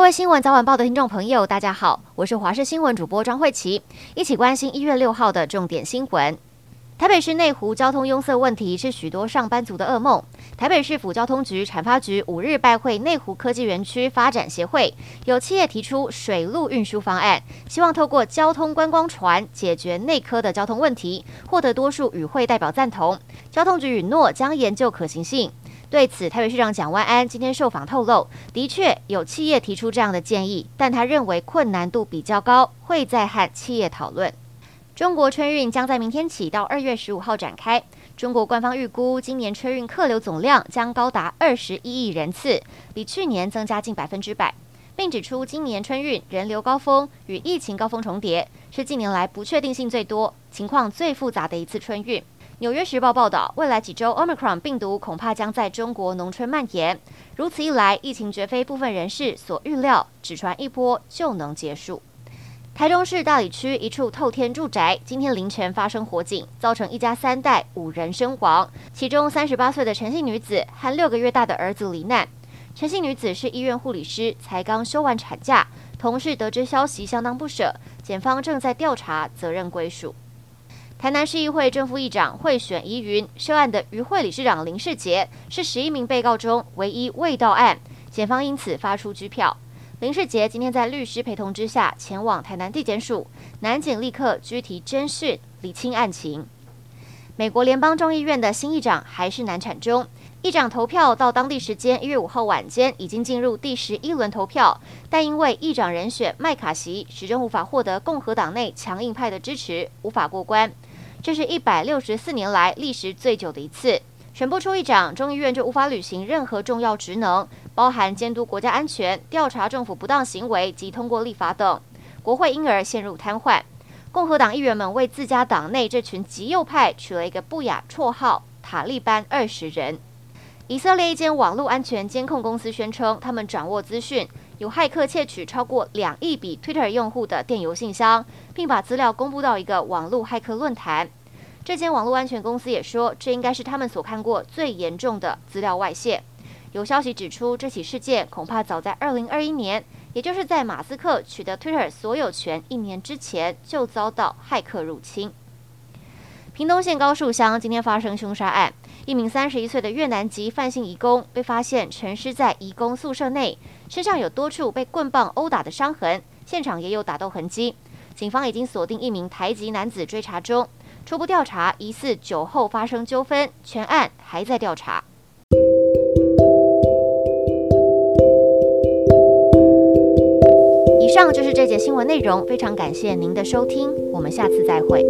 各位新闻早晚报的听众朋友，大家好，我是华视新闻主播张慧琪，一起关心一月六号的重点新闻。台北市内湖交通拥塞问题是许多上班族的噩梦。台北市府交通局产发局五日拜会内湖科技园区发展协会，有企业提出水路运输方案，希望透过交通观光船解决内科的交通问题，获得多数与会代表赞同。交通局允诺将研究可行性。对此，台北市长蒋万安今天受访透露，的确有企业提出这样的建议，但他认为困难度比较高，会再和企业讨论。中国春运将在明天起到二月十五号展开。中国官方预估，今年春运客流总量将高达二十一亿人次，比去年增加近百分之百，并指出今年春运人流高峰与疫情高峰重叠，是近年来不确定性最多、情况最复杂的一次春运。纽约时报报道，未来几周 Omicron 病毒恐怕将在中国农村蔓延，如此一来，疫情绝非部分人士所预料，只传一波就能结束。台中市大里区一处透天住宅，今天凌晨发生火警，造成一家三代五人身亡，其中三十八岁的陈姓女子和六个月大的儿子罹难。陈姓女子是医院护理师，才刚休完产假，同事得知消息相当不舍，检方正在调查责任归属。台南市议会正副议长贿选疑云涉案的渔会理事长林世杰是十一名被告中唯一未到案，检方因此发出拘票。林世杰今天在律师陪同之下前往台南地检署，南警立刻拘提侦讯，理清案情。美国联邦众议院的新议长还是难产中，议长投票到当地时间一月五号晚间已经进入第十一轮投票，但因为议长人选麦卡锡始终无法获得共和党内强硬派的支持，无法过关。这是一百六十四年来历时最久的一次。选不出议长，众议院就无法履行任何重要职能，包含监督国家安全、调查政府不当行为及通过立法等。国会因而陷入瘫痪。共和党议员们为自家党内这群极右派取了一个不雅绰号“塔利班二十人”。以色列一间网络安全监控公司宣称，他们掌握资讯，有骇客窃取超过两亿笔 Twitter 用户的电邮信箱，并把资料公布到一个网络骇客论坛。这间网络安全公司也说，这应该是他们所看过最严重的资料外泄。有消息指出，这起事件恐怕早在2021年，也就是在马斯克取得 Twitter 所有权一年之前，就遭到骇客入侵。屏东县高树乡今天发生凶杀案，一名31岁的越南籍范姓移工被发现陈尸在移工宿舍内，身上有多处被棍棒殴打的伤痕，现场也有打斗痕迹。警方已经锁定一名台籍男子追查中。初步调查，疑似酒后发生纠纷，全案还在调查。以上就是这节新闻内容，非常感谢您的收听，我们下次再会。